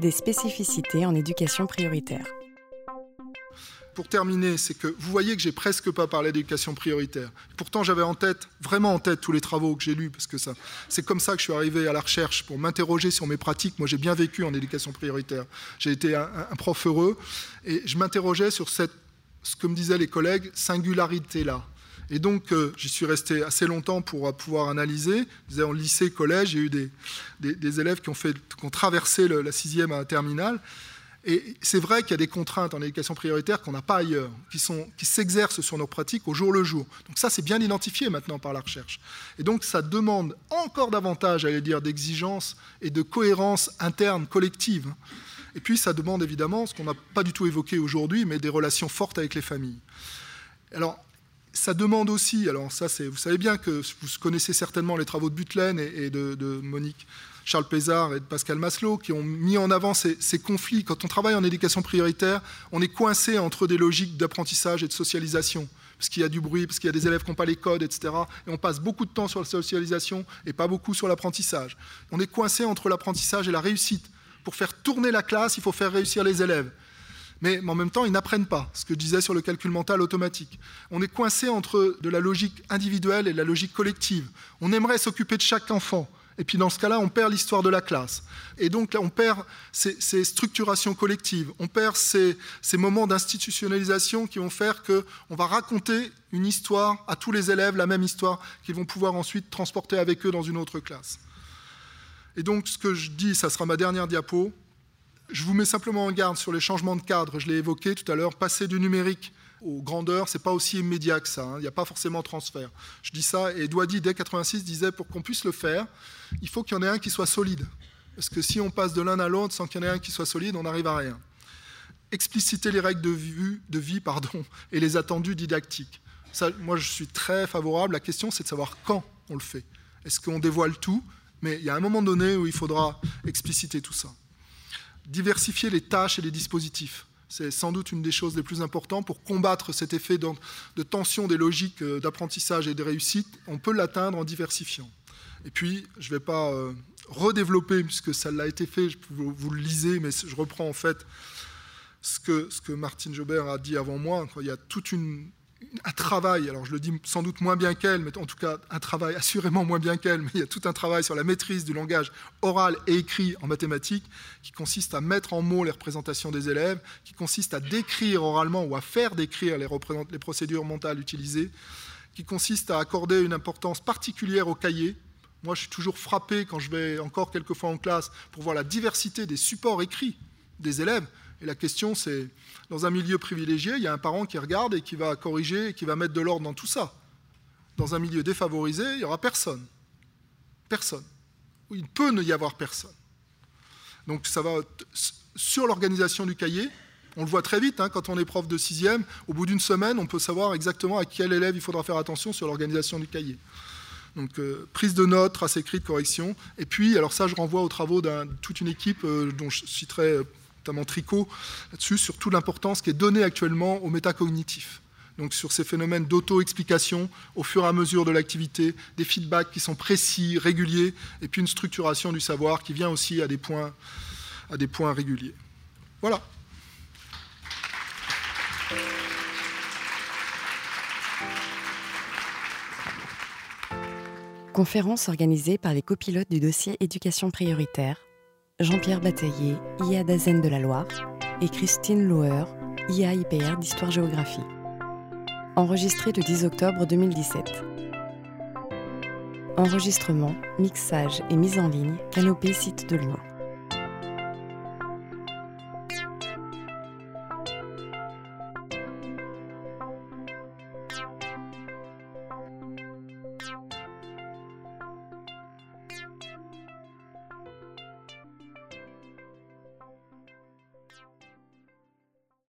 des spécificités en éducation prioritaire. Pour terminer, c'est que vous voyez que j'ai presque pas parlé d'éducation prioritaire. Pourtant, j'avais en tête, vraiment en tête, tous les travaux que j'ai lus, parce que ça, c'est comme ça que je suis arrivé à la recherche pour m'interroger sur mes pratiques. Moi, j'ai bien vécu en éducation prioritaire. J'ai été un, prof heureux, et je m'interrogeais sur cette, ce que me disaient les collègues, singularité-là. Et donc, euh, j'y suis resté assez longtemps pour pouvoir analyser. Je en lycée, collège, j'ai eu des, des, des, élèves qui ont, traversé le, la sixième à la terminale. Et c'est vrai qu'il y a des contraintes en éducation prioritaire qu'on n'a pas ailleurs, qui, s'exercent sur nos pratiques au jour le jour. Donc ça, c'est bien identifié maintenant par la recherche. Et donc ça demande encore davantage, à dire, d'exigence et de cohérence interne, collective. Et puis ça demande évidemment, ce qu'on n'a pas du tout évoqué aujourd'hui, mais des relations fortes avec les familles. Alors, ça demande aussi, alors ça, c'est, vous savez bien que vous connaissez certainement les travaux de Butlen et, de Monique Charles Pézard et de Pascal Maslow, qui ont mis en avant ces, ces, conflits. Quand on travaille en éducation prioritaire, on est coincé entre des logiques d'apprentissage et de socialisation, parce qu'il y a du bruit, parce qu'il y a des élèves qui n'ont pas les codes, etc. Et on passe beaucoup de temps sur la socialisation et pas beaucoup sur l'apprentissage. On est coincé entre l'apprentissage et la réussite. Pour faire tourner la classe, il faut faire réussir les élèves. Mais, en même temps, ils n'apprennent pas, ce que je disais sur le calcul mental automatique. On est coincé entre de la logique individuelle et de la logique collective. On aimerait s'occuper de chaque enfant, et puis dans ce cas-là, on perd l'histoire de la classe. Et donc on perd ces, ces structurations collectives, on perd ces, ces moments d'institutionnalisation qui vont faire qu'on va raconter une histoire à tous les élèves, la même histoire, qu'ils vont pouvoir ensuite transporter avec eux dans une autre classe. Et donc ce que je dis, ça sera ma dernière diapo. Je vous mets simplement en garde sur les changements de cadre. Je l'ai évoqué tout à l'heure, passer du numérique aux grandeurs, c'est pas aussi immédiat que ça. Hein. Il n'y a pas forcément transfert. Je dis ça, et Douadi, dès 86, disait pour qu'on puisse le faire, il faut qu'il y en ait un qui soit solide. Parce que si on passe de l'un à l'autre sans qu'il y en ait un qui soit solide, on n'arrive à rien. Expliciter les règles de vie, pardon, et les attendus didactiques. Moi, je suis très favorable. La question, c'est de savoir quand on le fait. Est-ce qu'on dévoile tout? Mais il y a un moment donné où il faudra expliciter tout ça. Diversifier les tâches et les dispositifs. C'est sans doute une des choses les plus importantes pour combattre cet effet de, tension des logiques euh, d'apprentissage et de réussite. On peut l'atteindre en diversifiant. Et puis, je ne vais pas euh, redévelopper, puisque ça l'a été fait, vous, vous, le lisez, mais je reprends en fait ce que, ce que Martine Jobert a dit avant moi. Il y a toute une, un travail, alors je le dis sans doute moins bien qu'elle, mais en tout cas un travail assurément moins bien qu'elle, mais il y a tout un travail sur la maîtrise du langage oral et écrit en mathématiques qui consiste à mettre en mots les représentations des élèves, qui consiste à décrire oralement ou à faire décrire les, les procédures mentales utilisées, qui consiste à accorder une importance particulière au cahier. Moi, je suis toujours frappé quand je vais encore quelques fois en classe pour voir la diversité des supports écrits des élèves. Et la question, c'est, dans un milieu privilégié, il y a un parent qui regarde et qui va corriger et qui va mettre de l'ordre dans tout ça. Dans un milieu défavorisé, il n'y aura personne. Personne. Il peut n'y avoir personne. Donc ça va sur l'organisation du cahier. On le voit très vite hein, quand on est prof de sixième. Au bout d'une semaine, on peut savoir exactement à quel élève il faudra faire attention sur l'organisation du cahier. Donc euh, prise de notes, trace écrite, correction. Et puis, alors ça, je renvoie aux travaux de toute une équipe euh, dont je citerai euh, notamment Tricot, là-dessus, sur toute l'importance qui est donnée actuellement au métacognitif. Donc sur ces phénomènes d'auto-explication au fur et à mesure de l'activité, des feedbacks qui sont précis, réguliers, et puis une structuration du savoir qui vient aussi à des points, à des points réguliers. Voilà. Conférence organisée par les copilotes du dossier éducation prioritaire Jean-Pierre Bataillé, IA d'Azen de la Loire, et Christine Lauer, IA IPR d'Histoire-Géographie. Enregistré le 10 octobre 2017. Enregistrement, mixage et mise en ligne, Canopée Site de Lyon.